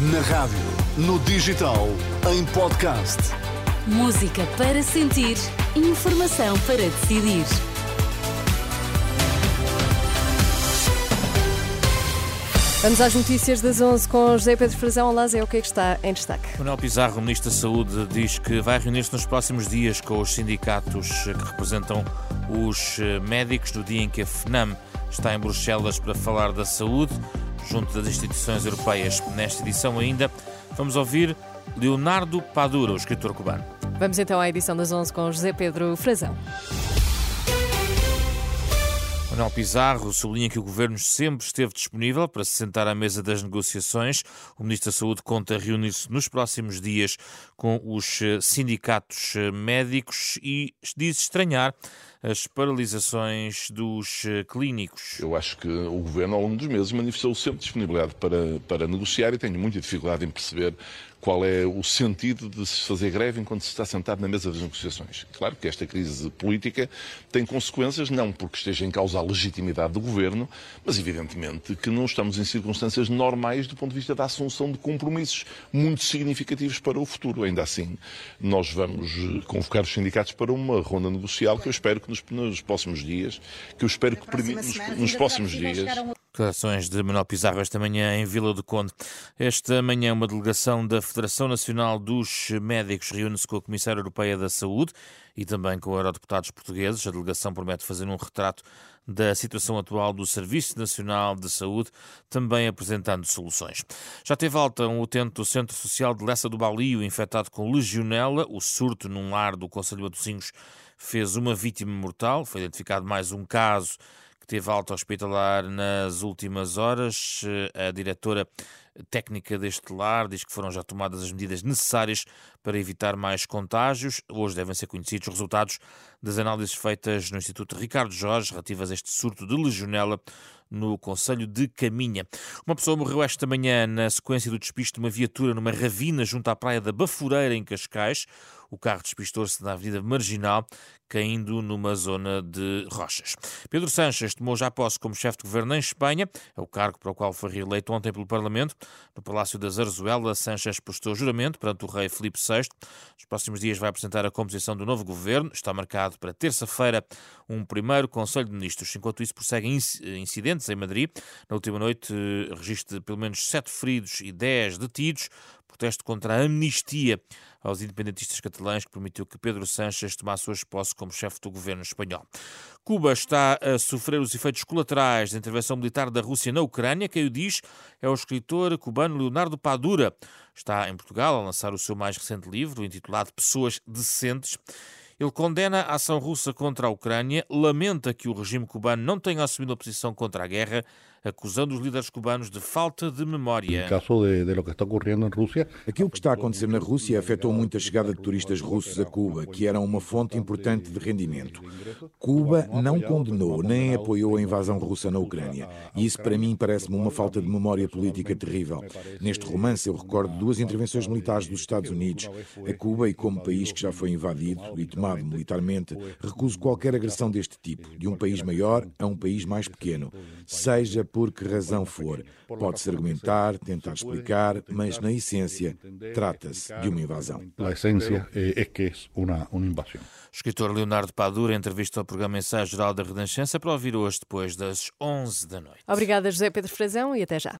Na rádio, no digital, em podcast. Música para sentir, informação para decidir. Vamos às notícias das 11 com José Pedro Frazão. Olá, Zé, o que é que está em destaque? Manuel Pizarro, Ministro da Saúde, diz que vai reunir-se nos próximos dias com os sindicatos que representam os médicos no dia em que a FNAM está em Bruxelas para falar da saúde, junto das instituições europeias. Nesta edição ainda, vamos ouvir Leonardo Padura, o escritor cubano. Vamos então à edição das 11 com José Pedro Frazão. Manuel Pizarro sublinha que o governo sempre esteve disponível para se sentar à mesa das negociações. O Ministro da Saúde conta reunir-se nos próximos dias com os eh, sindicatos eh, médicos e diz estranhar as paralisações dos eh, clínicos. Eu acho que o governo, ao longo dos meses, manifestou sempre disponibilidade para, para negociar e tenho muita dificuldade em perceber qual é o sentido de se fazer greve enquanto se está sentado na mesa das negociações. Claro que esta crise política tem consequências, não porque esteja em causa a legitimidade do governo, mas evidentemente que não estamos em circunstâncias normais do ponto de vista da assunção de compromissos muito significativos para o futuro. Ainda assim, nós vamos convocar os sindicatos para uma ronda negocial que eu espero que nos, nos próximos dias, que eu espero que nos, nos próximos dias. Declarações de Manuel Pizarro esta manhã em Vila do Conde. Esta manhã, uma delegação da Federação Nacional dos Médicos reúne-se com a Comissária Europeia da Saúde e também com eurodeputados portugueses. A delegação promete fazer um retrato da situação atual do Serviço Nacional de Saúde, também apresentando soluções. Já teve alta um utente do Centro Social de Lessa do Balio infectado com legionela. O surto num lar do Conselho de Matosinhos fez uma vítima mortal. Foi identificado mais um caso teve alta hospitalar nas últimas horas. A diretora técnica deste lar diz que foram já tomadas as medidas necessárias para evitar mais contágios. Hoje devem ser conhecidos os resultados das análises feitas no Instituto Ricardo Jorge relativas a este surto de legionela no Conselho de Caminha. Uma pessoa morreu esta manhã na sequência do despiste de uma viatura numa ravina junto à praia da Bafureira, em Cascais. O carro despistou-se na Avenida Marginal, caindo numa zona de rochas. Pedro Sanches tomou já posse como chefe de governo em Espanha, é o cargo para o qual foi reeleito ontem pelo Parlamento. No Palácio da Zarzuela, Sanches prestou juramento perante o rei Filipe VI. Nos próximos dias vai apresentar a composição do novo governo. Está marcado para terça-feira um primeiro Conselho de Ministros. Enquanto isso, prosseguem incidentes em Madrid. Na última noite, registra pelo menos sete feridos e dez detidos. Protesto contra a amnistia aos independentistas catalães que permitiu que Pedro Sánchez tomasse suas posse como chefe do governo espanhol. Cuba está a sofrer os efeitos colaterais da intervenção militar da Rússia na Ucrânia. Quem o diz é o escritor cubano Leonardo Padura. Está em Portugal a lançar o seu mais recente livro, intitulado Pessoas Decentes. Ele condena a ação russa contra a Ucrânia, lamenta que o regime cubano não tenha assumido a posição contra a guerra, acusando os líderes cubanos de falta de memória. Aquilo que está a acontecer na Rússia afetou muito a chegada de turistas russos a Cuba, que era uma fonte importante de rendimento. Cuba não condenou nem apoiou a invasão russa na Ucrânia. E isso, para mim, parece-me uma falta de memória política terrível. Neste romance, eu recordo duas intervenções militares dos Estados Unidos a Cuba e, como país que já foi invadido e tomado militarmente, recuso qualquer agressão deste tipo, de um país maior a um país mais pequeno, seja por que razão for. Pode-se argumentar, tentar explicar, mas na essência trata-se de uma invasão. A essência é que é uma, uma invasão. O escritor Leonardo Padura entrevista ao programa Ensaio Geral da Renascença para ouvir hoje depois das 11 da noite. Obrigada, José Pedro Frazão, e até já.